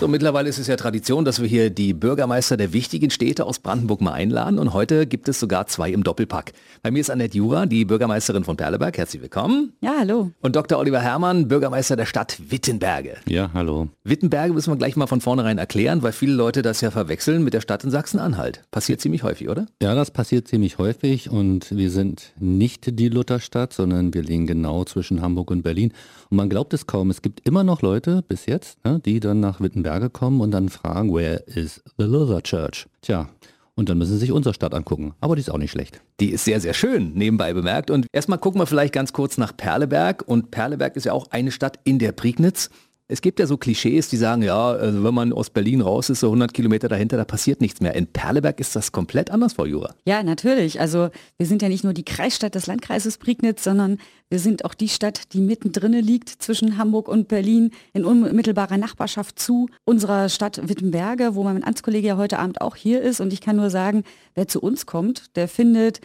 So, mittlerweile ist es ja Tradition, dass wir hier die Bürgermeister der wichtigen Städte aus Brandenburg mal einladen und heute gibt es sogar zwei im Doppelpack. Bei mir ist Annette Jura, die Bürgermeisterin von Perleberg. Herzlich willkommen. Ja, hallo. Und Dr. Oliver Herrmann, Bürgermeister der Stadt Wittenberge. Ja, hallo. Wittenberge müssen wir gleich mal von vornherein erklären, weil viele Leute das ja verwechseln mit der Stadt in Sachsen-Anhalt. Passiert ziemlich häufig, oder? Ja, das passiert ziemlich häufig und wir sind nicht die Lutherstadt, sondern wir liegen genau zwischen Hamburg und Berlin. Und man glaubt es kaum, es gibt immer noch Leute bis jetzt, ne, die dann nach Wittenberge kommen und dann fragen, where is the Luther Church? Tja, und dann müssen sie sich unsere Stadt angucken. Aber die ist auch nicht schlecht. Die ist sehr, sehr schön, nebenbei bemerkt. Und erstmal gucken wir vielleicht ganz kurz nach Perleberg. Und Perleberg ist ja auch eine Stadt in der Prignitz. Es gibt ja so Klischees, die sagen, ja, also wenn man aus Berlin raus ist, so 100 Kilometer dahinter, da passiert nichts mehr. In Perleberg ist das komplett anders, Frau Jura. Ja, natürlich. Also wir sind ja nicht nur die Kreisstadt des Landkreises Prignitz, sondern wir sind auch die Stadt, die mittendrin liegt zwischen Hamburg und Berlin in unmittelbarer Nachbarschaft zu unserer Stadt Wittenberge, wo mein Amtskollege ja heute Abend auch hier ist. Und ich kann nur sagen, wer zu uns kommt, der findet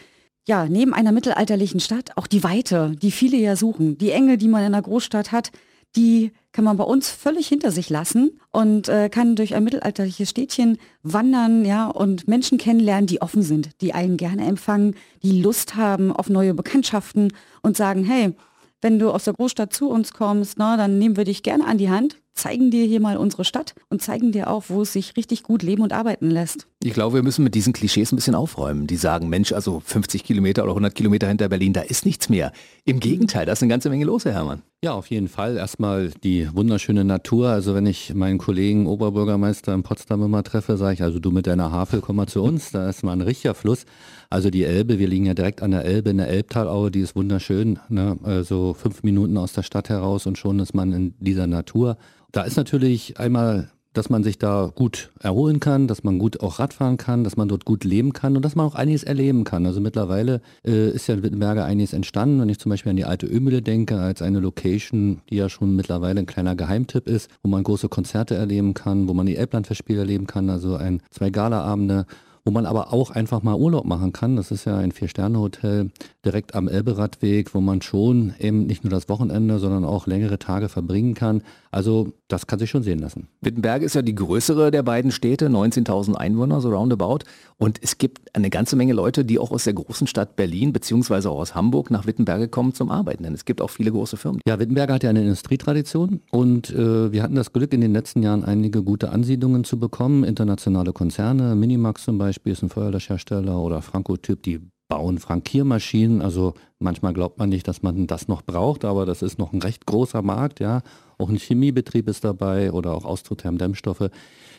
ja, neben einer mittelalterlichen Stadt auch die Weite, die viele ja suchen, die Enge, die man in einer Großstadt hat, die kann man bei uns völlig hinter sich lassen und äh, kann durch ein mittelalterliches Städtchen wandern, ja, und Menschen kennenlernen, die offen sind, die einen gerne empfangen, die Lust haben auf neue Bekanntschaften und sagen, hey, wenn du aus der Großstadt zu uns kommst, na, dann nehmen wir dich gerne an die Hand, zeigen dir hier mal unsere Stadt und zeigen dir auch, wo es sich richtig gut leben und arbeiten lässt. Ich glaube, wir müssen mit diesen Klischees ein bisschen aufräumen. Die sagen, Mensch, also 50 Kilometer oder 100 Kilometer hinter Berlin, da ist nichts mehr. Im Gegenteil, da ist eine ganze Menge los, Herr Hermann. Ja, auf jeden Fall. Erstmal die wunderschöne Natur. Also wenn ich meinen Kollegen Oberbürgermeister in Potsdam immer treffe, sage ich, also du mit deiner Havel, komm mal zu uns. Da ist mal ein richtiger Fluss. Also die Elbe, wir liegen ja direkt an der Elbe in der Elbtalaue, die ist wunderschön. Ne? Also fünf Minuten aus der Stadt heraus und schon ist man in dieser Natur. Da ist natürlich einmal dass man sich da gut erholen kann, dass man gut auch Radfahren kann, dass man dort gut leben kann und dass man auch einiges erleben kann. Also mittlerweile äh, ist ja in Wittenberge einiges entstanden. Wenn ich zum Beispiel an die alte Ölmühle denke, als eine Location, die ja schon mittlerweile ein kleiner Geheimtipp ist, wo man große Konzerte erleben kann, wo man die Elblandfestspiele erleben kann, also ein zwei Galaabende wo man aber auch einfach mal Urlaub machen kann. Das ist ja ein Vier-Sterne-Hotel direkt am Elberadweg, wo man schon eben nicht nur das Wochenende, sondern auch längere Tage verbringen kann. Also das kann sich schon sehen lassen. Wittenberg ist ja die größere der beiden Städte, 19.000 Einwohner, so roundabout. Und es gibt eine ganze Menge Leute, die auch aus der großen Stadt Berlin beziehungsweise auch aus Hamburg nach Wittenberge kommen zum Arbeiten. Denn es gibt auch viele große Firmen. Ja, Wittenberg hat ja eine Industrietradition und äh, wir hatten das Glück, in den letzten Jahren einige gute Ansiedlungen zu bekommen. Internationale Konzerne, Minimax zum Beispiel ist ein Feuerlöschhersteller oder Franco-Typ, die bauen Frankiermaschinen. Also manchmal glaubt man nicht, dass man das noch braucht, aber das ist noch ein recht großer Markt, ja. Auch ein Chemiebetrieb ist dabei oder auch Austrotherm-Dämmstoffe.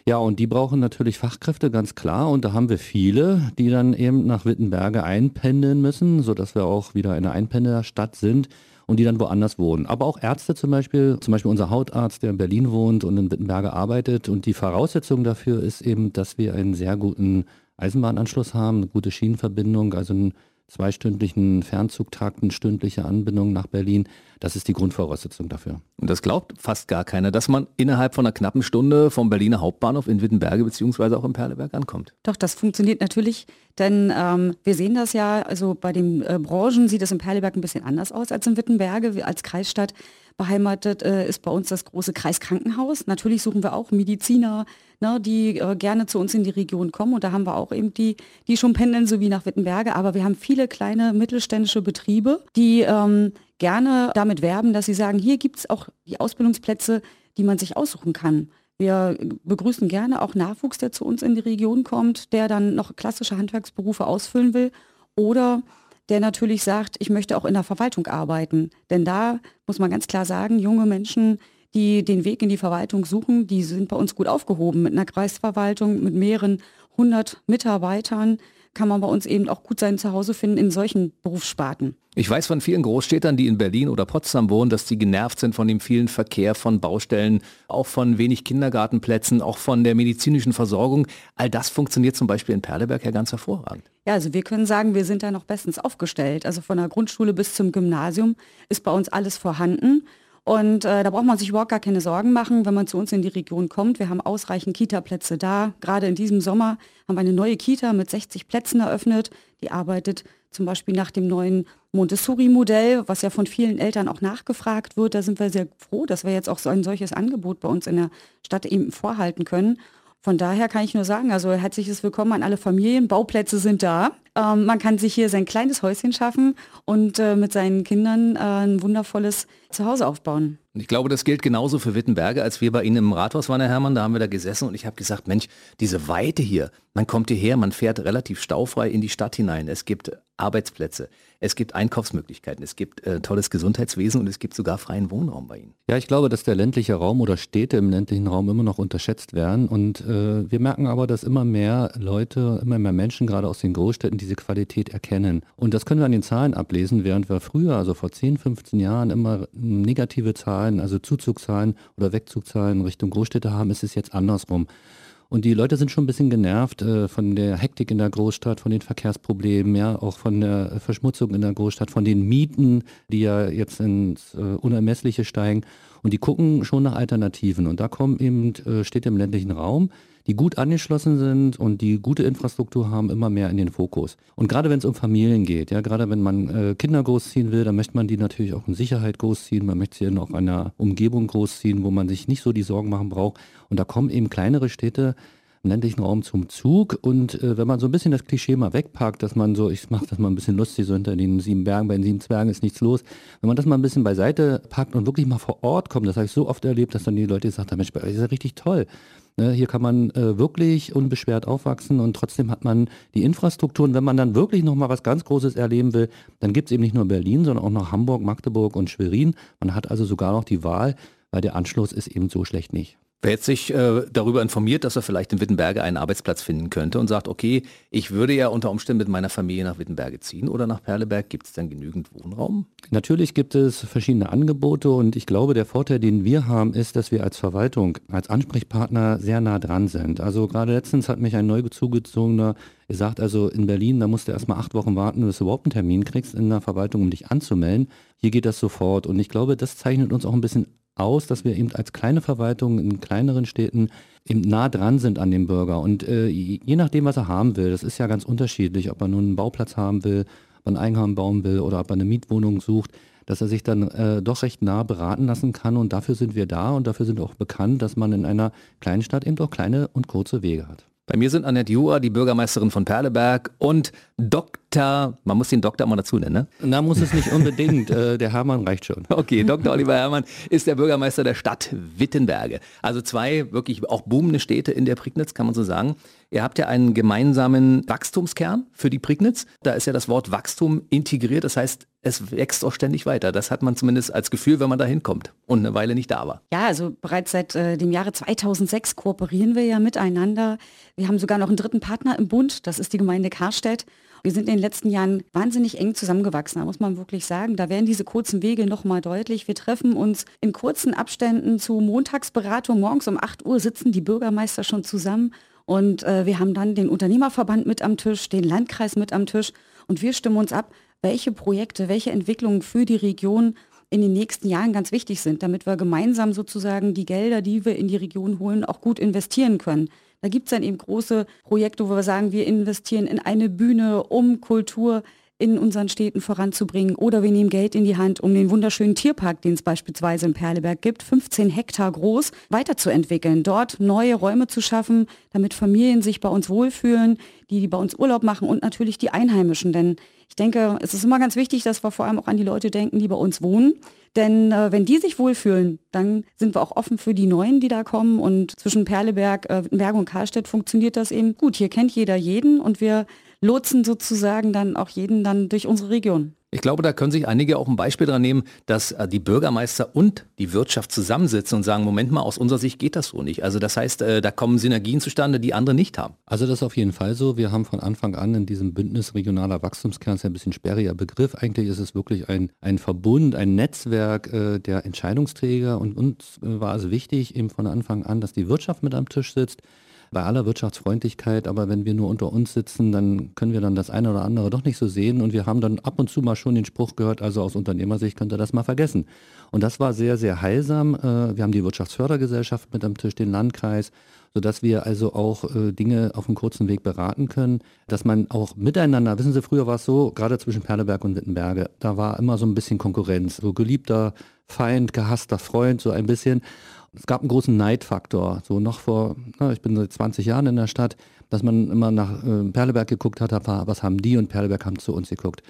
Ja, und die brauchen natürlich Fachkräfte, ganz klar. Und da haben wir viele, die dann eben nach Wittenberge einpendeln müssen, sodass wir auch wieder eine Einpendlerstadt sind und die dann woanders wohnen. Aber auch Ärzte zum Beispiel, zum Beispiel unser Hautarzt, der in Berlin wohnt und in Wittenberge arbeitet. Und die Voraussetzung dafür ist eben, dass wir einen sehr guten Eisenbahnanschluss haben, eine gute Schienenverbindung, also einen zweistündlichen Fernzugtakt, eine stündliche Anbindung nach Berlin. Das ist die Grundvoraussetzung dafür. Und das glaubt fast gar keiner, dass man innerhalb von einer knappen Stunde vom Berliner Hauptbahnhof in Wittenberge beziehungsweise auch in Perleberg ankommt. Doch, das funktioniert natürlich, denn ähm, wir sehen das ja, also bei den äh, Branchen sieht es in Perleberg ein bisschen anders aus als in Wittenberge. als Kreisstadt beheimatet äh, ist bei uns das große Kreiskrankenhaus. Natürlich suchen wir auch Mediziner, ne, die äh, gerne zu uns in die Region kommen. Und da haben wir auch eben die, die schon pendeln, so wie nach Wittenberge. Aber wir haben viele kleine mittelständische Betriebe, die ähm, gerne damit werben, dass sie sagen, hier gibt es auch die Ausbildungsplätze, die man sich aussuchen kann. Wir begrüßen gerne auch Nachwuchs, der zu uns in die Region kommt, der dann noch klassische Handwerksberufe ausfüllen will oder der natürlich sagt, ich möchte auch in der Verwaltung arbeiten. Denn da muss man ganz klar sagen, junge Menschen, die den Weg in die Verwaltung suchen, die sind bei uns gut aufgehoben. Mit einer Kreisverwaltung, mit mehreren hundert Mitarbeitern kann man bei uns eben auch gut sein Zuhause finden in solchen Berufssparten. Ich weiß von vielen Großstädtern, die in Berlin oder Potsdam wohnen, dass die genervt sind von dem vielen Verkehr, von Baustellen, auch von wenig Kindergartenplätzen, auch von der medizinischen Versorgung. All das funktioniert zum Beispiel in Perleberg ja ganz hervorragend. Ja, also wir können sagen, wir sind da noch bestens aufgestellt. Also von der Grundschule bis zum Gymnasium ist bei uns alles vorhanden. Und äh, da braucht man sich überhaupt gar keine Sorgen machen, wenn man zu uns in die Region kommt. Wir haben ausreichend Kita-Plätze da. Gerade in diesem Sommer haben wir eine neue Kita mit 60 Plätzen eröffnet. die arbeitet zum Beispiel nach dem neuen Montessori-Modell, was ja von vielen Eltern auch nachgefragt wird. Da sind wir sehr froh, dass wir jetzt auch so ein solches Angebot bei uns in der Stadt eben vorhalten können. Von daher kann ich nur sagen, also herzliches Willkommen an alle Familien. Bauplätze sind da. Ähm, man kann sich hier sein kleines Häuschen schaffen und äh, mit seinen Kindern äh, ein wundervolles Zuhause aufbauen. Ich glaube, das gilt genauso für Wittenberge, als wir bei Ihnen im Rathaus waren, Herr Hermann, da haben wir da gesessen und ich habe gesagt, Mensch, diese Weite hier, man kommt hierher, man fährt relativ staufrei in die Stadt hinein. Es gibt Arbeitsplätze, es gibt Einkaufsmöglichkeiten, es gibt äh, tolles Gesundheitswesen und es gibt sogar freien Wohnraum bei Ihnen. Ja, ich glaube, dass der ländliche Raum oder Städte im ländlichen Raum immer noch unterschätzt werden und äh, wir merken aber, dass immer mehr Leute, immer mehr Menschen gerade aus den Großstädten diese Qualität erkennen. Und das können wir an den Zahlen ablesen, während wir früher, also vor 10, 15 Jahren, immer negative Zahlen, also Zuzugszahlen oder Wegzugzahlen Richtung Großstädte haben, ist es jetzt andersrum. Und die Leute sind schon ein bisschen genervt äh, von der Hektik in der Großstadt, von den Verkehrsproblemen, ja, auch von der Verschmutzung in der Großstadt, von den Mieten, die ja jetzt ins äh, Unermessliche steigen. Und die gucken schon nach Alternativen. Und da kommen eben äh, Städte im ländlichen Raum, die gut angeschlossen sind und die gute Infrastruktur haben, immer mehr in den Fokus. Und gerade wenn es um Familien geht, ja, gerade wenn man äh, Kinder großziehen will, dann möchte man die natürlich auch in Sicherheit großziehen. Man möchte sie in auch einer Umgebung großziehen, wo man sich nicht so die Sorgen machen braucht. Und da kommen eben kleinere Städte im ländlichen Raum zum Zug. Und äh, wenn man so ein bisschen das Klischee mal wegpackt, dass man so, ich mache das mal ein bisschen lustig, so hinter den sieben Bergen, bei den sieben Zwergen ist nichts los. Wenn man das mal ein bisschen beiseite packt und wirklich mal vor Ort kommt, das habe ich so oft erlebt, dass dann die Leute gesagt haben, Mensch, das ist ja richtig toll. Ne, hier kann man äh, wirklich unbeschwert aufwachsen und trotzdem hat man die Infrastruktur. Und wenn man dann wirklich nochmal was ganz Großes erleben will, dann gibt es eben nicht nur Berlin, sondern auch noch Hamburg, Magdeburg und Schwerin. Man hat also sogar noch die Wahl, weil der Anschluss ist eben so schlecht nicht. Wer jetzt sich äh, darüber informiert, dass er vielleicht in Wittenberge einen Arbeitsplatz finden könnte und sagt, okay, ich würde ja unter Umständen mit meiner Familie nach Wittenberge ziehen oder nach Perleberg, gibt es dann genügend Wohnraum? Natürlich gibt es verschiedene Angebote und ich glaube, der Vorteil, den wir haben, ist, dass wir als Verwaltung, als Ansprechpartner sehr nah dran sind. Also gerade letztens hat mich ein neu zugezogener gesagt, also in Berlin, da musst du erstmal acht Wochen warten, bis du überhaupt einen Termin kriegst in der Verwaltung, um dich anzumelden. Hier geht das sofort und ich glaube, das zeichnet uns auch ein bisschen aus, dass wir eben als kleine Verwaltung in kleineren Städten eben nah dran sind an dem Bürger. Und äh, je nachdem, was er haben will, das ist ja ganz unterschiedlich, ob er nun einen Bauplatz haben will, ob er ein Eigenheim bauen will oder ob er eine Mietwohnung sucht, dass er sich dann äh, doch recht nah beraten lassen kann. Und dafür sind wir da und dafür sind auch bekannt, dass man in einer kleinen Stadt eben auch kleine und kurze Wege hat. Bei mir sind Annette Jura, die Bürgermeisterin von Perleberg und Dr., man muss den Doktor mal dazu nennen, ne? Na, muss es nicht unbedingt, äh, der Hermann reicht schon. Okay, Dr. Oliver Hermann ist der Bürgermeister der Stadt Wittenberge. Also zwei wirklich auch boomende Städte in der Prignitz, kann man so sagen. Ihr habt ja einen gemeinsamen Wachstumskern für die Prignitz. Da ist ja das Wort Wachstum integriert. Das heißt, es wächst auch ständig weiter. Das hat man zumindest als Gefühl, wenn man da hinkommt und eine Weile nicht da war. Ja, also bereits seit äh, dem Jahre 2006 kooperieren wir ja miteinander. Wir haben sogar noch einen dritten Partner im Bund. Das ist die Gemeinde Karstedt. Wir sind in den letzten Jahren wahnsinnig eng zusammengewachsen, da muss man wirklich sagen. Da werden diese kurzen Wege nochmal deutlich. Wir treffen uns in kurzen Abständen zu Montagsberatung. Morgens um 8 Uhr sitzen die Bürgermeister schon zusammen und äh, wir haben dann den Unternehmerverband mit am Tisch, den Landkreis mit am Tisch und wir stimmen uns ab, welche Projekte, welche Entwicklungen für die Region in den nächsten Jahren ganz wichtig sind, damit wir gemeinsam sozusagen die Gelder, die wir in die Region holen, auch gut investieren können. Da gibt es dann eben große Projekte, wo wir sagen, wir investieren in eine Bühne, um Kultur in unseren Städten voranzubringen. Oder wir nehmen Geld in die Hand, um den wunderschönen Tierpark, den es beispielsweise in Perleberg gibt, 15 Hektar groß, weiterzuentwickeln. Dort neue Räume zu schaffen, damit Familien sich bei uns wohlfühlen, die, die bei uns Urlaub machen und natürlich die Einheimischen. Denn ich denke, es ist immer ganz wichtig, dass wir vor allem auch an die Leute denken, die bei uns wohnen. Denn äh, wenn die sich wohlfühlen, dann sind wir auch offen für die Neuen, die da kommen. Und zwischen Perleberg, äh, Berg und Karlstedt funktioniert das eben gut. Hier kennt jeder jeden und wir lotsen sozusagen dann auch jeden dann durch unsere Region. Ich glaube, da können sich einige auch ein Beispiel dran nehmen, dass äh, die Bürgermeister und die Wirtschaft zusammensitzen und sagen, Moment mal, aus unserer Sicht geht das so nicht. Also das heißt, äh, da kommen Synergien zustande, die andere nicht haben. Also das ist auf jeden Fall so. Wir haben von Anfang an in diesem Bündnis regionaler Wachstumskern, ist ja ein bisschen sperriger Begriff, eigentlich ist es wirklich ein, ein Verbund, ein Netzwerk äh, der Entscheidungsträger und uns war es wichtig eben von Anfang an, dass die Wirtschaft mit am Tisch sitzt, bei aller Wirtschaftsfreundlichkeit, aber wenn wir nur unter uns sitzen, dann können wir dann das eine oder andere doch nicht so sehen und wir haben dann ab und zu mal schon den Spruch gehört, also aus Unternehmersicht könnt ihr das mal vergessen. Und das war sehr, sehr heilsam. Äh, wir haben die Wirtschaftsfördergesellschaft mit am Tisch, den Landkreis, sodass wir also auch äh, Dinge auf einem kurzen Weg beraten können, dass man auch miteinander, wissen Sie, früher war es so, gerade zwischen Perleberg und Wittenberge, da war immer so ein bisschen Konkurrenz, so geliebter Feind, gehasster Freund, so ein bisschen es gab einen großen Neidfaktor. So noch vor, na, ich bin seit 20 Jahren in der Stadt, dass man immer nach äh, Perleberg geguckt hat, was haben die und Perleberg haben zu uns geguckt.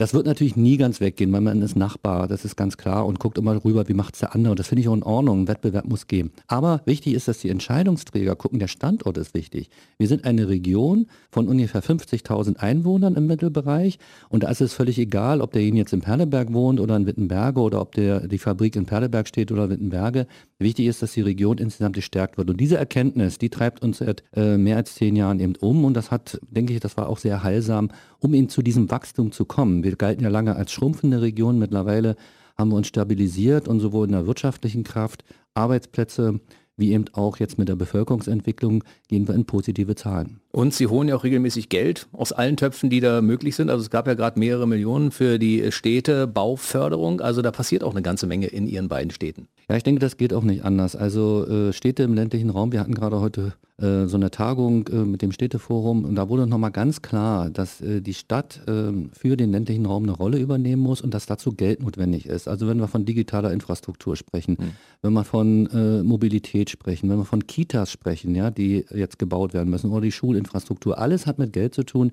Das wird natürlich nie ganz weggehen, weil man ist Nachbar, das ist ganz klar und guckt immer rüber, wie macht es der andere. Das finde ich auch in Ordnung, ein Wettbewerb muss gehen. Aber wichtig ist, dass die Entscheidungsträger gucken, der Standort ist wichtig. Wir sind eine Region von ungefähr 50.000 Einwohnern im Mittelbereich und da ist es völlig egal, ob derjenige jetzt in Perleberg wohnt oder in Wittenberge oder ob der, die Fabrik in Perleberg steht oder Wittenberge. Wichtig ist, dass die Region insgesamt gestärkt wird. Und diese Erkenntnis, die treibt uns seit äh, mehr als zehn Jahren eben um und das hat, denke ich, das war auch sehr heilsam, um eben zu diesem Wachstum zu kommen. Wir galten ja lange als schrumpfende Region. Mittlerweile haben wir uns stabilisiert und sowohl in der wirtschaftlichen Kraft, Arbeitsplätze, wie eben auch jetzt mit der Bevölkerungsentwicklung gehen wir in positive Zahlen. Und Sie holen ja auch regelmäßig Geld aus allen Töpfen, die da möglich sind. Also es gab ja gerade mehrere Millionen für die Städte, Bauförderung. Also da passiert auch eine ganze Menge in Ihren beiden Städten. Ja, ich denke, das geht auch nicht anders. Also äh, Städte im ländlichen Raum, wir hatten gerade heute äh, so eine Tagung äh, mit dem Städteforum und da wurde nochmal ganz klar, dass äh, die Stadt ähm, für den ländlichen Raum eine Rolle übernehmen muss und dass dazu Geld notwendig ist. Also wenn wir von digitaler Infrastruktur sprechen, mhm. wenn wir von äh, Mobilität sprechen, wenn wir von Kitas sprechen, ja, die jetzt gebaut werden müssen oder die Schulinfrastruktur, alles hat mit Geld zu tun.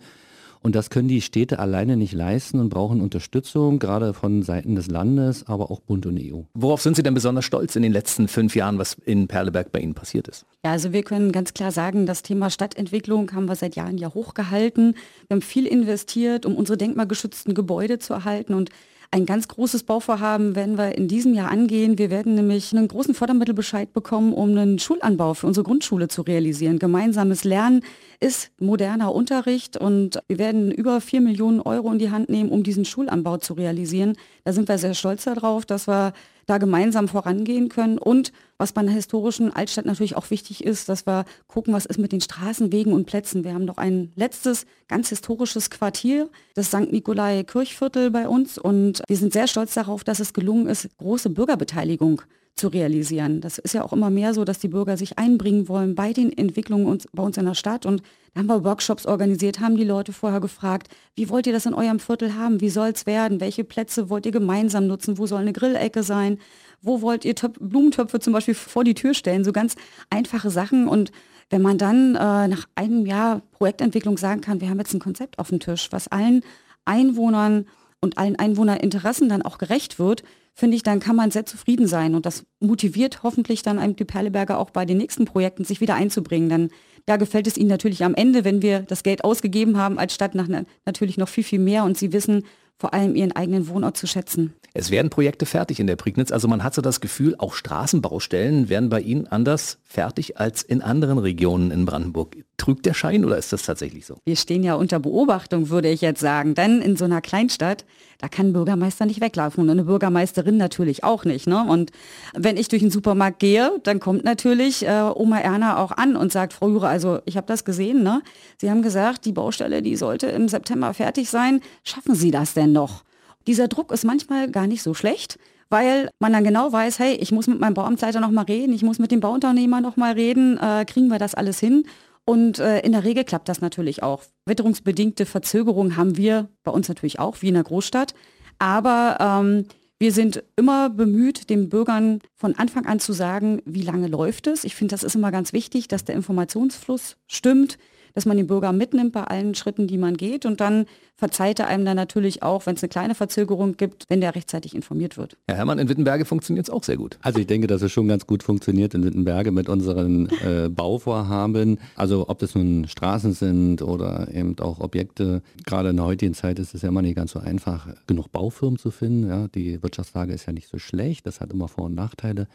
Und das können die Städte alleine nicht leisten und brauchen Unterstützung, gerade von Seiten des Landes, aber auch Bund und EU. Worauf sind Sie denn besonders stolz in den letzten fünf Jahren, was in Perleberg bei Ihnen passiert ist? Ja, also wir können ganz klar sagen, das Thema Stadtentwicklung haben wir seit Jahren ja hochgehalten. Wir haben viel investiert, um unsere denkmalgeschützten Gebäude zu erhalten und ein ganz großes Bauvorhaben werden wir in diesem Jahr angehen. Wir werden nämlich einen großen Fördermittelbescheid bekommen, um einen Schulanbau für unsere Grundschule zu realisieren. Gemeinsames Lernen ist moderner Unterricht und wir werden über vier Millionen Euro in die Hand nehmen, um diesen Schulanbau zu realisieren. Da sind wir sehr stolz darauf, dass wir da gemeinsam vorangehen können. Und was bei einer historischen Altstadt natürlich auch wichtig ist, dass wir gucken, was ist mit den Straßen, Wegen und Plätzen. Wir haben noch ein letztes ganz historisches Quartier, das St. Nikolai Kirchviertel bei uns. Und wir sind sehr stolz darauf, dass es gelungen ist, große Bürgerbeteiligung zu realisieren. Das ist ja auch immer mehr so, dass die Bürger sich einbringen wollen bei den Entwicklungen uns, bei uns in der Stadt. Und da haben wir Workshops organisiert, haben die Leute vorher gefragt, wie wollt ihr das in eurem Viertel haben? Wie soll es werden? Welche Plätze wollt ihr gemeinsam nutzen? Wo soll eine Grillecke sein? Wo wollt ihr Töp Blumentöpfe zum Beispiel vor die Tür stellen? So ganz einfache Sachen. Und wenn man dann äh, nach einem Jahr Projektentwicklung sagen kann, wir haben jetzt ein Konzept auf dem Tisch, was allen Einwohnern und allen Einwohnerinteressen dann auch gerecht wird, finde ich, dann kann man sehr zufrieden sein. Und das motiviert hoffentlich dann einem die Perleberger auch bei den nächsten Projekten sich wieder einzubringen. Dann ja, gefällt es ihnen natürlich am Ende, wenn wir das Geld ausgegeben haben als Stadt nach, natürlich noch viel, viel mehr und sie wissen vor allem ihren eigenen Wohnort zu schätzen. Es werden Projekte fertig in der Prignitz. Also man hat so das Gefühl, auch Straßenbaustellen werden bei Ihnen anders fertig als in anderen Regionen in Brandenburg. Trügt der Schein oder ist das tatsächlich so? Wir stehen ja unter Beobachtung, würde ich jetzt sagen. Denn in so einer Kleinstadt, da kann ein Bürgermeister nicht weglaufen und eine Bürgermeisterin natürlich auch nicht. Ne? Und wenn ich durch den Supermarkt gehe, dann kommt natürlich äh, Oma Erna auch an und sagt, Frau Jure, also ich habe das gesehen. Ne? Sie haben gesagt, die Baustelle, die sollte im September fertig sein. Schaffen Sie das denn noch? Dieser Druck ist manchmal gar nicht so schlecht, weil man dann genau weiß, hey, ich muss mit meinem Bauamtsleiter noch mal reden, ich muss mit dem Bauunternehmer noch mal reden, äh, kriegen wir das alles hin? Und äh, in der Regel klappt das natürlich auch. Witterungsbedingte Verzögerungen haben wir bei uns natürlich auch, wie in der Großstadt. Aber ähm, wir sind immer bemüht, den Bürgern von Anfang an zu sagen, wie lange läuft es. Ich finde, das ist immer ganz wichtig, dass der Informationsfluss stimmt dass man den Bürger mitnimmt bei allen Schritten, die man geht. Und dann verzeiht er einem dann natürlich auch, wenn es eine kleine Verzögerung gibt, wenn der rechtzeitig informiert wird. Herr Hermann, in Wittenberge funktioniert es auch sehr gut. Also ich denke, dass es schon ganz gut funktioniert in Wittenberge mit unseren äh, Bauvorhaben. Also ob das nun Straßen sind oder eben auch Objekte. Gerade in der heutigen Zeit ist es ja immer nicht ganz so einfach, genug Baufirmen zu finden. Ja, die Wirtschaftslage ist ja nicht so schlecht. Das hat immer Vor- und Nachteile.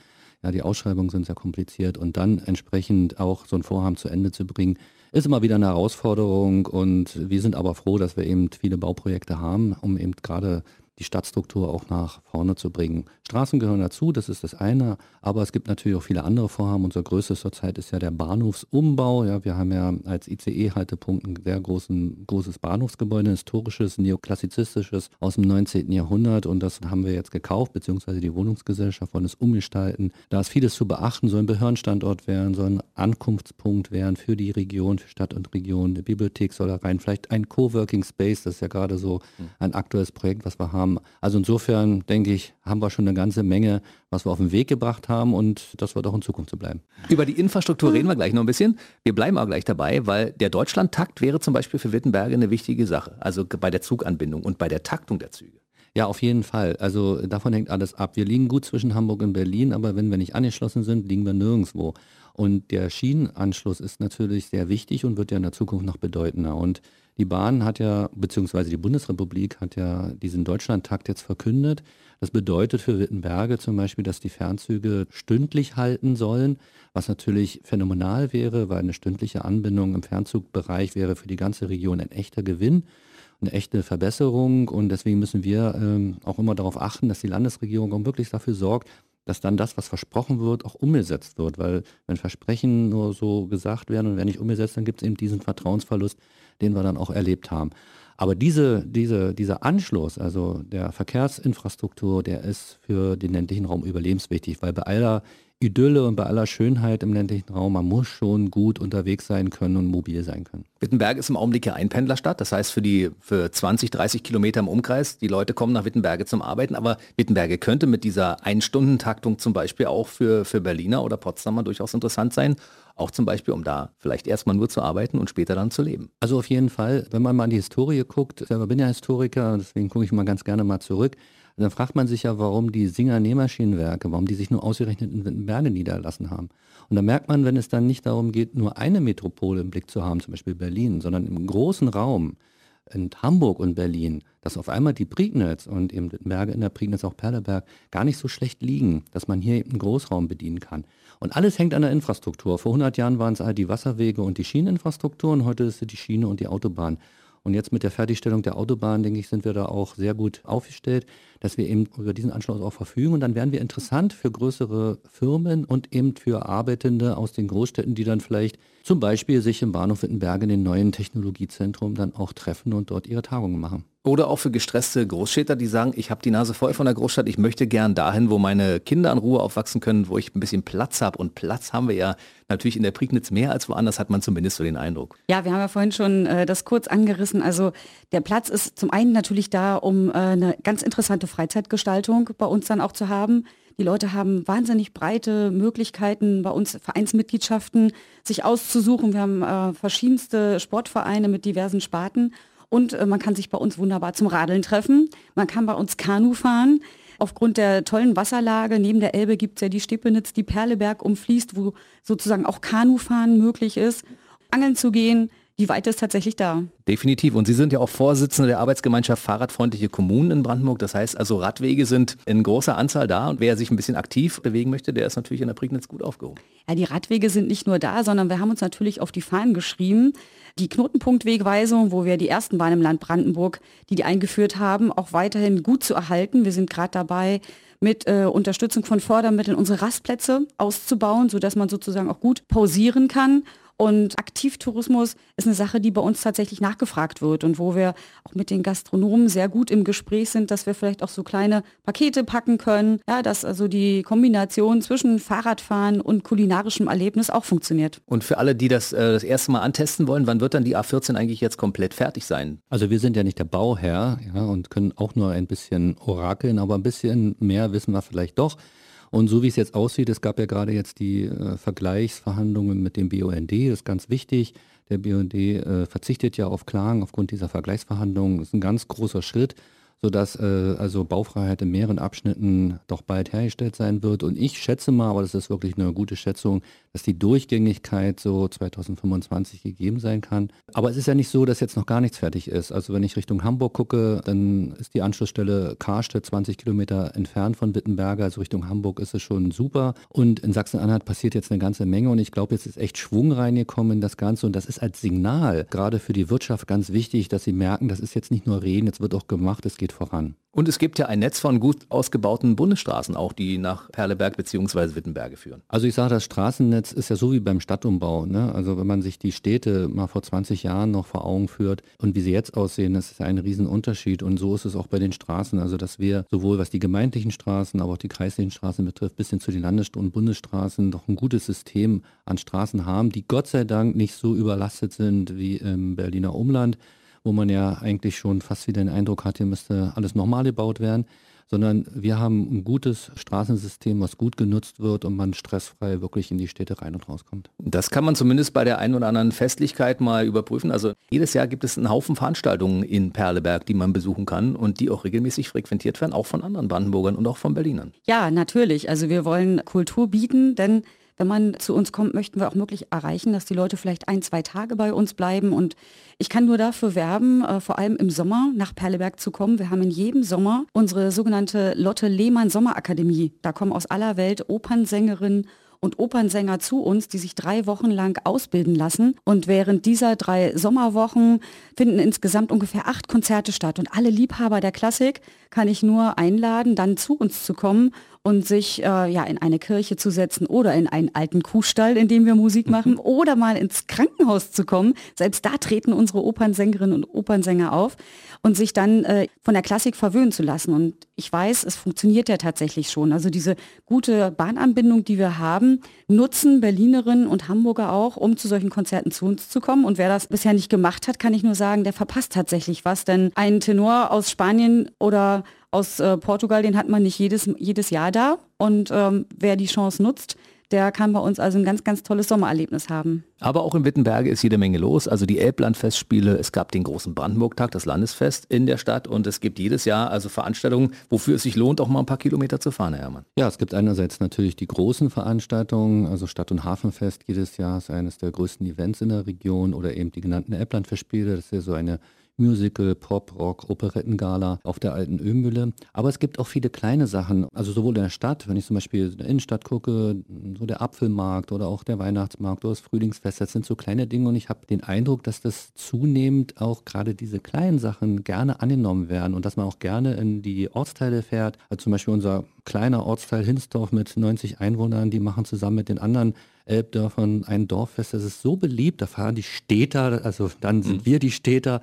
Ja, die Ausschreibungen sind sehr kompliziert und dann entsprechend auch so ein Vorhaben zu Ende zu bringen, ist immer wieder eine Herausforderung und wir sind aber froh, dass wir eben viele Bauprojekte haben, um eben gerade die Stadtstruktur auch nach vorne zu bringen. Straßen gehören dazu, das ist das eine, aber es gibt natürlich auch viele andere Vorhaben. Unser größtes zurzeit ist ja der Bahnhofsumbau. Ja, wir haben ja als ICE-Haltepunkt ein sehr großen, großes Bahnhofsgebäude, ein historisches, neoklassizistisches aus dem 19. Jahrhundert und das haben wir jetzt gekauft, beziehungsweise die Wohnungsgesellschaft wollen es umgestalten. Da ist vieles zu beachten, soll ein Behördenstandort werden, soll ein Ankunftspunkt werden für die Region, für Stadt und Region. Eine Bibliothek soll da rein, vielleicht ein Coworking Space, das ist ja gerade so ein aktuelles Projekt, was wir haben. Also insofern denke ich, haben wir schon eine ganze Menge, was wir auf den Weg gebracht haben und das wird auch in Zukunft so bleiben. Über die Infrastruktur reden wir gleich noch ein bisschen. Wir bleiben auch gleich dabei, weil der Deutschlandtakt wäre zum Beispiel für Wittenberge eine wichtige Sache, also bei der Zuganbindung und bei der Taktung der Züge. Ja, auf jeden Fall. Also davon hängt alles ab. Wir liegen gut zwischen Hamburg und Berlin, aber wenn wir nicht angeschlossen sind, liegen wir nirgendwo. Und der Schienenanschluss ist natürlich sehr wichtig und wird ja in der Zukunft noch bedeutender. Und die Bahn hat ja, beziehungsweise die Bundesrepublik hat ja diesen Deutschlandtakt jetzt verkündet. Das bedeutet für Wittenberge zum Beispiel, dass die Fernzüge stündlich halten sollen, was natürlich phänomenal wäre, weil eine stündliche Anbindung im Fernzugbereich wäre für die ganze Region ein echter Gewinn eine echte Verbesserung und deswegen müssen wir ähm, auch immer darauf achten, dass die Landesregierung auch wirklich dafür sorgt, dass dann das, was versprochen wird, auch umgesetzt wird. Weil wenn Versprechen nur so gesagt werden und werden nicht umgesetzt, dann gibt es eben diesen Vertrauensverlust, den wir dann auch erlebt haben. Aber diese, diese, dieser Anschluss, also der Verkehrsinfrastruktur, der ist für den ländlichen Raum überlebenswichtig, weil bei aller Idylle und bei aller Schönheit im ländlichen Raum, man muss schon gut unterwegs sein können und mobil sein können. Wittenberg ist im Augenblick ja Einpendlerstadt, das heißt für die für 20, 30 Kilometer im Umkreis, die Leute kommen nach Wittenberge zum Arbeiten, aber Wittenberge könnte mit dieser Ein-Stunden-Taktung zum Beispiel auch für, für Berliner oder Potsdamer durchaus interessant sein, auch zum Beispiel, um da vielleicht erstmal nur zu arbeiten und später dann zu leben. Also auf jeden Fall, wenn man mal in die Historie guckt, ich selber bin ja Historiker, deswegen gucke ich mal ganz gerne mal zurück, dann fragt man sich ja, warum die Singer Nähmaschinenwerke, warum die sich nur ausgerechnet in Wittenberge niederlassen haben. Und da merkt man, wenn es dann nicht darum geht, nur eine Metropole im Blick zu haben, zum Beispiel Berlin, sondern im großen Raum, in Hamburg und Berlin, dass auf einmal die Prignitz und eben Wittenberge in der Prignitz auch Perleberg gar nicht so schlecht liegen, dass man hier eben einen Großraum bedienen kann. Und alles hängt an der Infrastruktur. Vor 100 Jahren waren es all die Wasserwege und die Schieneninfrastruktur und heute ist es die Schiene und die Autobahn. Und jetzt mit der Fertigstellung der Autobahn, denke ich, sind wir da auch sehr gut aufgestellt, dass wir eben über diesen Anschluss auch verfügen. Und dann werden wir interessant für größere Firmen und eben für Arbeitende aus den Großstädten, die dann vielleicht zum Beispiel sich im Bahnhof Wittenberg in den neuen Technologiezentrum dann auch treffen und dort ihre Tagungen machen. Oder auch für gestresste Großstädter, die sagen, ich habe die Nase voll von der Großstadt, ich möchte gern dahin, wo meine Kinder in Ruhe aufwachsen können, wo ich ein bisschen Platz habe. Und Platz haben wir ja natürlich in der Prignitz mehr als woanders, hat man zumindest so den Eindruck. Ja, wir haben ja vorhin schon äh, das kurz angerissen. Also der Platz ist zum einen natürlich da, um äh, eine ganz interessante Freizeitgestaltung bei uns dann auch zu haben. Die Leute haben wahnsinnig breite Möglichkeiten bei uns Vereinsmitgliedschaften sich auszusuchen. Wir haben äh, verschiedenste Sportvereine mit diversen Sparten und äh, man kann sich bei uns wunderbar zum Radeln treffen. Man kann bei uns Kanu fahren. Aufgrund der tollen Wasserlage neben der Elbe gibt es ja die Stepenitz, die Perleberg umfließt, wo sozusagen auch Kanufahren möglich ist. Angeln zu gehen, die Weite ist tatsächlich da. Definitiv. Und Sie sind ja auch Vorsitzende der Arbeitsgemeinschaft Fahrradfreundliche Kommunen in Brandenburg. Das heißt also, Radwege sind in großer Anzahl da. Und wer sich ein bisschen aktiv bewegen möchte, der ist natürlich in der Prignitz gut aufgehoben. Ja, die Radwege sind nicht nur da, sondern wir haben uns natürlich auf die Fahnen geschrieben, die Knotenpunktwegweisung, wo wir die ersten waren im Land Brandenburg, die die eingeführt haben, auch weiterhin gut zu erhalten. Wir sind gerade dabei, mit äh, Unterstützung von Fördermitteln unsere Rastplätze auszubauen, sodass man sozusagen auch gut pausieren kann und Aktivtourismus ist eine Sache, die bei uns tatsächlich nachgefragt wird und wo wir auch mit den Gastronomen sehr gut im Gespräch sind, dass wir vielleicht auch so kleine Pakete packen können, ja, dass also die Kombination zwischen Fahrradfahren und kulinarischem Erlebnis auch funktioniert. Und für alle, die das äh, das erste Mal antesten wollen, wann wird dann die A14 eigentlich jetzt komplett fertig sein? Also wir sind ja nicht der Bauherr ja, und können auch nur ein bisschen orakeln, aber ein bisschen mehr wissen wir vielleicht doch. Und so wie es jetzt aussieht, es gab ja gerade jetzt die äh, Vergleichsverhandlungen mit dem BUND, das ist ganz wichtig. Der BUND äh, verzichtet ja auf Klagen aufgrund dieser Vergleichsverhandlungen. Das ist ein ganz großer Schritt sodass äh, also Baufreiheit in mehreren Abschnitten doch bald hergestellt sein wird. Und ich schätze mal, aber das ist wirklich eine gute Schätzung, dass die Durchgängigkeit so 2025 gegeben sein kann. Aber es ist ja nicht so, dass jetzt noch gar nichts fertig ist. Also wenn ich Richtung Hamburg gucke, dann ist die Anschlussstelle Karstedt 20 Kilometer entfernt von Wittenberge. Also Richtung Hamburg ist es schon super. Und in Sachsen-Anhalt passiert jetzt eine ganze Menge. Und ich glaube, jetzt ist echt Schwung reingekommen in das Ganze. Und das ist als Signal gerade für die Wirtschaft ganz wichtig, dass sie merken, das ist jetzt nicht nur Reden, jetzt wird auch gemacht, es geht voran. Und es gibt ja ein Netz von gut ausgebauten Bundesstraßen auch, die nach Perleberg bzw. Wittenberge führen. Also ich sage, das Straßennetz ist ja so wie beim Stadtumbau. Ne? Also wenn man sich die Städte mal vor 20 Jahren noch vor Augen führt und wie sie jetzt aussehen, das ist ja ein Riesenunterschied. Und so ist es auch bei den Straßen. Also dass wir sowohl was die gemeindlichen Straßen, aber auch die kreislichen Straßen betrifft, bis hin zu den Landes- und Bundesstraßen doch ein gutes System an Straßen haben, die Gott sei Dank nicht so überlastet sind wie im Berliner Umland wo man ja eigentlich schon fast wieder den Eindruck hat, hier müsste alles normal gebaut werden, sondern wir haben ein gutes Straßensystem, was gut genutzt wird und man stressfrei wirklich in die Städte rein und rauskommt. Das kann man zumindest bei der einen oder anderen Festlichkeit mal überprüfen. Also jedes Jahr gibt es einen Haufen Veranstaltungen in Perleberg, die man besuchen kann und die auch regelmäßig frequentiert werden, auch von anderen Brandenburgern und auch von Berlinern. Ja, natürlich. Also wir wollen Kultur bieten, denn wenn man zu uns kommt, möchten wir auch möglich erreichen, dass die Leute vielleicht ein, zwei Tage bei uns bleiben. Und ich kann nur dafür werben, äh, vor allem im Sommer nach Perleberg zu kommen. Wir haben in jedem Sommer unsere sogenannte Lotte Lehmann Sommerakademie. Da kommen aus aller Welt Opernsängerinnen und Opernsänger zu uns, die sich drei Wochen lang ausbilden lassen. Und während dieser drei Sommerwochen finden insgesamt ungefähr acht Konzerte statt. Und alle Liebhaber der Klassik kann ich nur einladen, dann zu uns zu kommen und sich äh, ja in eine Kirche zu setzen oder in einen alten Kuhstall, in dem wir Musik mhm. machen, oder mal ins Krankenhaus zu kommen. Selbst da treten unsere Opernsängerinnen und Opernsänger auf und sich dann äh, von der Klassik verwöhnen zu lassen. Und ich weiß, es funktioniert ja tatsächlich schon. Also diese gute Bahnanbindung, die wir haben, nutzen Berlinerinnen und Hamburger auch, um zu solchen Konzerten zu uns zu kommen. Und wer das bisher nicht gemacht hat, kann ich nur sagen, der verpasst tatsächlich was. Denn ein Tenor aus Spanien oder aus äh, Portugal, den hat man nicht jedes, jedes Jahr da. Und ähm, wer die Chance nutzt, der kann bei uns also ein ganz, ganz tolles Sommererlebnis haben. Aber auch in Wittenberge ist jede Menge los. Also die Elblandfestspiele, es gab den großen Brandenburgtag, das Landesfest in der Stadt und es gibt jedes Jahr also Veranstaltungen, wofür es sich lohnt, auch mal ein paar Kilometer zu fahren, Herr Herrmann. Ja, es gibt einerseits natürlich die großen Veranstaltungen, also Stadt- und Hafenfest jedes Jahr ist eines der größten Events in der Region oder eben die genannten Elblandfestspiele, das ist ja so eine Musical, Pop, Rock, Operettengala auf der alten Ölmühle. Aber es gibt auch viele kleine Sachen, also sowohl in der Stadt, wenn ich zum Beispiel in der Innenstadt gucke, so der Apfelmarkt oder auch der Weihnachtsmarkt oder das Frühlingsfest, das sind so kleine Dinge und ich habe den Eindruck, dass das zunehmend auch gerade diese kleinen Sachen gerne angenommen werden und dass man auch gerne in die Ortsteile fährt. Also zum Beispiel unser kleiner Ortsteil Hinsdorf mit 90 Einwohnern, die machen zusammen mit den anderen Elbdörfern ein Dorffest. Das ist so beliebt, da fahren die Städter, also dann sind mhm. wir die Städter,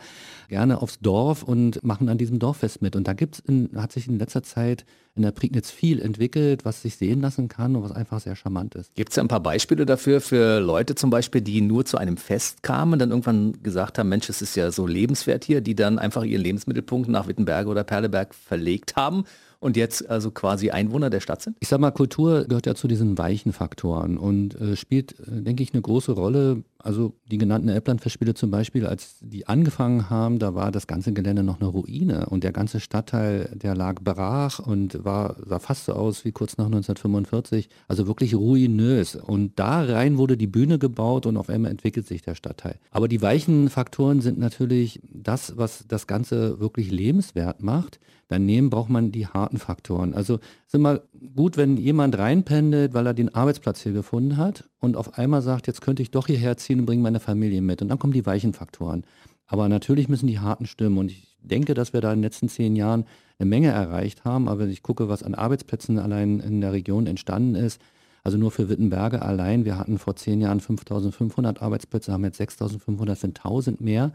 gerne aufs Dorf und machen an diesem Dorffest mit. Und da gibt's in, hat sich in letzter Zeit in der Prignitz viel entwickelt, was sich sehen lassen kann und was einfach sehr charmant ist. Gibt es ein paar Beispiele dafür für Leute zum Beispiel, die nur zu einem Fest kamen und dann irgendwann gesagt haben, Mensch, es ist ja so lebenswert hier, die dann einfach ihren Lebensmittelpunkt nach Wittenberge oder Perleberg verlegt haben und jetzt also quasi Einwohner der Stadt sind? Ich sag mal, Kultur gehört ja zu diesen weichen Faktoren und äh, spielt, äh, denke ich, eine große Rolle. Also die genannten Elblandfestspiele zum Beispiel, als die angefangen haben, da war das ganze Gelände noch eine Ruine und der ganze Stadtteil, der lag brach und war, sah fast so aus wie kurz nach 1945, also wirklich ruinös. Und da rein wurde die Bühne gebaut und auf einmal entwickelt sich der Stadtteil. Aber die weichen Faktoren sind natürlich das, was das Ganze wirklich lebenswert macht. Daneben braucht man die harten Faktoren. Also es ist immer gut, wenn jemand reinpendelt, weil er den Arbeitsplatz hier gefunden hat und auf einmal sagt, jetzt könnte ich doch hierher ziehen und bringe meine Familie mit. Und dann kommen die weichen Faktoren. Aber natürlich müssen die harten stimmen. Und ich denke, dass wir da in den letzten zehn Jahren eine Menge erreicht haben. Aber wenn ich gucke, was an Arbeitsplätzen allein in der Region entstanden ist, also nur für Wittenberge allein, wir hatten vor zehn Jahren 5500 Arbeitsplätze, haben jetzt 6500, sind 1000 mehr.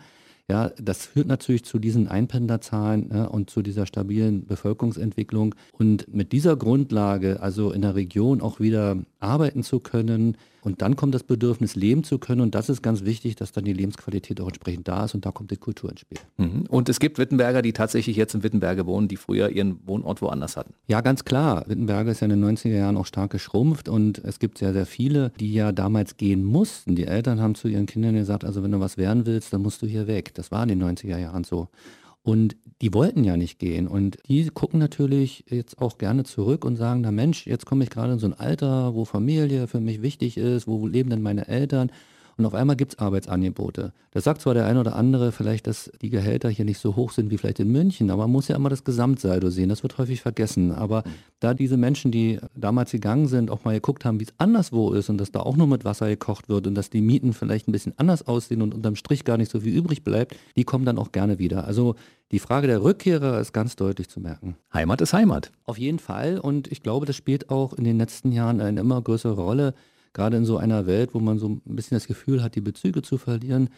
Ja, das führt natürlich zu diesen Einpendlerzahlen ja, und zu dieser stabilen Bevölkerungsentwicklung. Und mit dieser Grundlage, also in der Region auch wieder arbeiten zu können, und dann kommt das Bedürfnis, leben zu können. Und das ist ganz wichtig, dass dann die Lebensqualität auch entsprechend da ist. Und da kommt die Kultur ins Spiel. Mhm. Und es gibt Wittenberger, die tatsächlich jetzt in Wittenberge wohnen, die früher ihren Wohnort woanders hatten. Ja, ganz klar. Wittenberge ist ja in den 90er Jahren auch stark geschrumpft. Und es gibt sehr, sehr viele, die ja damals gehen mussten. Die Eltern haben zu ihren Kindern gesagt, also wenn du was werden willst, dann musst du hier weg. Das war in den 90er Jahren so. Und die wollten ja nicht gehen. Und die gucken natürlich jetzt auch gerne zurück und sagen, na Mensch, jetzt komme ich gerade in so ein Alter, wo Familie für mich wichtig ist, wo leben denn meine Eltern? Und auf einmal gibt es Arbeitsangebote. Da sagt zwar der eine oder andere vielleicht, dass die Gehälter hier nicht so hoch sind wie vielleicht in München, aber man muss ja immer das Gesamtsaldo sehen. Das wird häufig vergessen. Aber mhm. da diese Menschen, die damals gegangen sind, auch mal geguckt haben, wie es anderswo ist und dass da auch nur mit Wasser gekocht wird und dass die Mieten vielleicht ein bisschen anders aussehen und unterm Strich gar nicht so viel übrig bleibt, die kommen dann auch gerne wieder. Also die Frage der Rückkehrer ist ganz deutlich zu merken. Heimat ist Heimat. Auf jeden Fall. Und ich glaube, das spielt auch in den letzten Jahren eine immer größere Rolle, gerade in so einer Welt, wo man so ein bisschen das Gefühl hat, die Bezüge zu verlieren.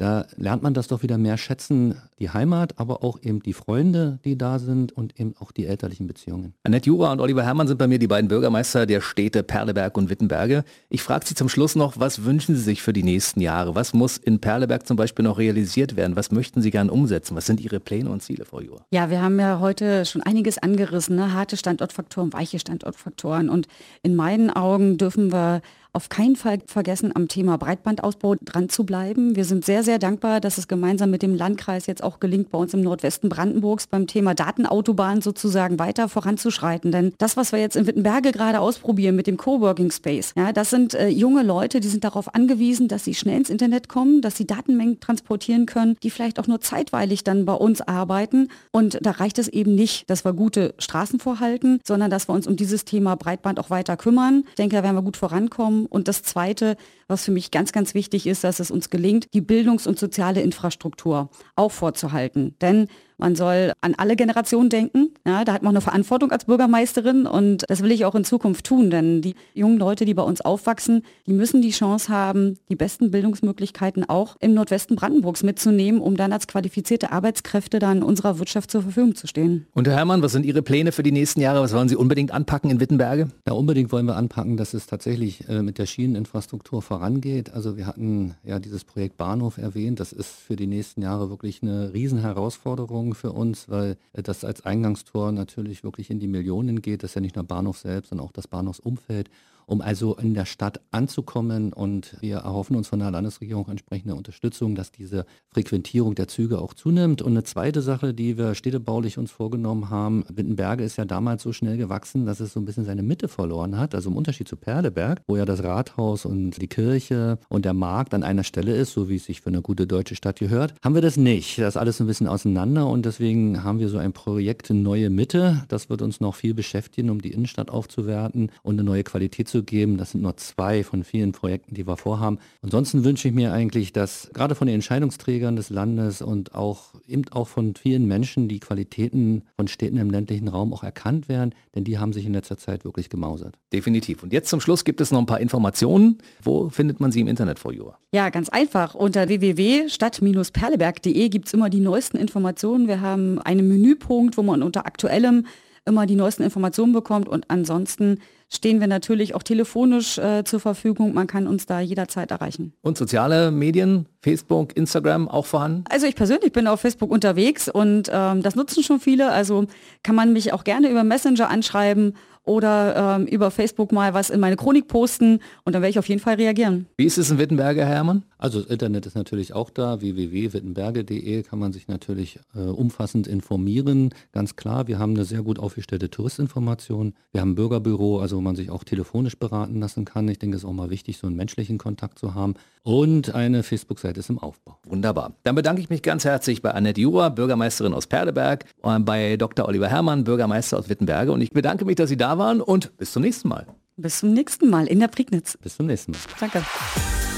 Da lernt man das doch wieder mehr schätzen, die Heimat, aber auch eben die Freunde, die da sind und eben auch die elterlichen Beziehungen. Annette Jura und Oliver Herrmann sind bei mir die beiden Bürgermeister der Städte Perleberg und Wittenberge. Ich frage Sie zum Schluss noch, was wünschen Sie sich für die nächsten Jahre? Was muss in Perleberg zum Beispiel noch realisiert werden? Was möchten Sie gern umsetzen? Was sind Ihre Pläne und Ziele, Frau Jura? Ja, wir haben ja heute schon einiges angerissen, ne? harte Standortfaktoren, weiche Standortfaktoren. Und in meinen Augen dürfen wir auf keinen Fall vergessen, am Thema Breitbandausbau dran zu bleiben. Wir sind sehr, sehr dankbar, dass es gemeinsam mit dem Landkreis jetzt auch gelingt, bei uns im Nordwesten Brandenburgs beim Thema Datenautobahn sozusagen weiter voranzuschreiten. Denn das, was wir jetzt in Wittenberge gerade ausprobieren mit dem Coworking Space, ja, das sind äh, junge Leute, die sind darauf angewiesen, dass sie schnell ins Internet kommen, dass sie Datenmengen transportieren können, die vielleicht auch nur zeitweilig dann bei uns arbeiten. Und da reicht es eben nicht, dass wir gute Straßen vorhalten, sondern dass wir uns um dieses Thema Breitband auch weiter kümmern. Ich denke, da werden wir gut vorankommen. Und das Zweite, was für mich ganz, ganz wichtig ist, dass es uns gelingt, die Bildungs- und soziale Infrastruktur auch vorzuhalten. Denn man soll an alle Generationen denken. Ja, da hat man eine Verantwortung als Bürgermeisterin und das will ich auch in Zukunft tun, denn die jungen Leute, die bei uns aufwachsen, die müssen die Chance haben, die besten Bildungsmöglichkeiten auch im Nordwesten Brandenburgs mitzunehmen, um dann als qualifizierte Arbeitskräfte dann unserer Wirtschaft zur Verfügung zu stehen. Und Herr Herrmann, was sind Ihre Pläne für die nächsten Jahre? Was wollen Sie unbedingt anpacken in Wittenberge? Ja, unbedingt wollen wir anpacken, dass es tatsächlich äh, mit der Schieneninfrastruktur vorangeht. Also wir hatten ja dieses Projekt Bahnhof erwähnt. Das ist für die nächsten Jahre wirklich eine Riesenherausforderung Herausforderung für uns, weil äh, das als Eingangstor natürlich wirklich in die Millionen geht. Das ist ja nicht nur Bahnhof selbst, sondern auch das Bahnhofsumfeld um also in der Stadt anzukommen. Und wir erhoffen uns von der Landesregierung entsprechende Unterstützung, dass diese Frequentierung der Züge auch zunimmt. Und eine zweite Sache, die wir städtebaulich uns vorgenommen haben, Wittenberge ist ja damals so schnell gewachsen, dass es so ein bisschen seine Mitte verloren hat. Also im Unterschied zu Perleberg, wo ja das Rathaus und die Kirche und der Markt an einer Stelle ist, so wie es sich für eine gute deutsche Stadt gehört, haben wir das nicht. Das ist alles ein bisschen auseinander und deswegen haben wir so ein Projekt Neue Mitte. Das wird uns noch viel beschäftigen, um die Innenstadt aufzuwerten und eine neue Qualität zu geben. Das sind nur zwei von vielen Projekten, die wir vorhaben. Ansonsten wünsche ich mir eigentlich, dass gerade von den Entscheidungsträgern des Landes und auch eben auch von vielen Menschen die Qualitäten von Städten im ländlichen Raum auch erkannt werden, denn die haben sich in letzter Zeit wirklich gemausert. Definitiv. Und jetzt zum Schluss gibt es noch ein paar Informationen. Wo findet man sie im Internet, Frau Jura? Ja, ganz einfach. Unter www.stadt-perleberg.de gibt es immer die neuesten Informationen. Wir haben einen Menüpunkt, wo man unter aktuellem immer die neuesten Informationen bekommt und ansonsten stehen wir natürlich auch telefonisch äh, zur Verfügung. Man kann uns da jederzeit erreichen. Und soziale Medien, Facebook, Instagram auch vorhanden? Also ich persönlich bin auf Facebook unterwegs und ähm, das nutzen schon viele. Also kann man mich auch gerne über Messenger anschreiben oder ähm, über Facebook mal was in meine Chronik posten und dann werde ich auf jeden Fall reagieren. Wie ist es in Wittenberge, Herr Herrmann? Also das Internet ist natürlich auch da, www.wittenberge.de kann man sich natürlich äh, umfassend informieren. Ganz klar, wir haben eine sehr gut aufgestellte Touristinformation. Wir haben ein Bürgerbüro, also wo man sich auch telefonisch beraten lassen kann. Ich denke, es ist auch mal wichtig, so einen menschlichen Kontakt zu haben. Und eine Facebook-Seite ist im Aufbau. Wunderbar. Dann bedanke ich mich ganz herzlich bei Annette Jura, Bürgermeisterin aus Perleberg, und bei Dr. Oliver Herrmann, Bürgermeister aus Wittenberge. Und ich bedanke mich, dass Sie da waren und bis zum nächsten Mal. Bis zum nächsten Mal in der Prignitz. Bis zum nächsten Mal. Danke.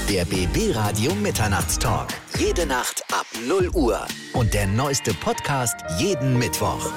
Der BB Radio Mitternachtstalk. Jede Nacht ab 0 Uhr. Und der neueste Podcast jeden Mittwoch.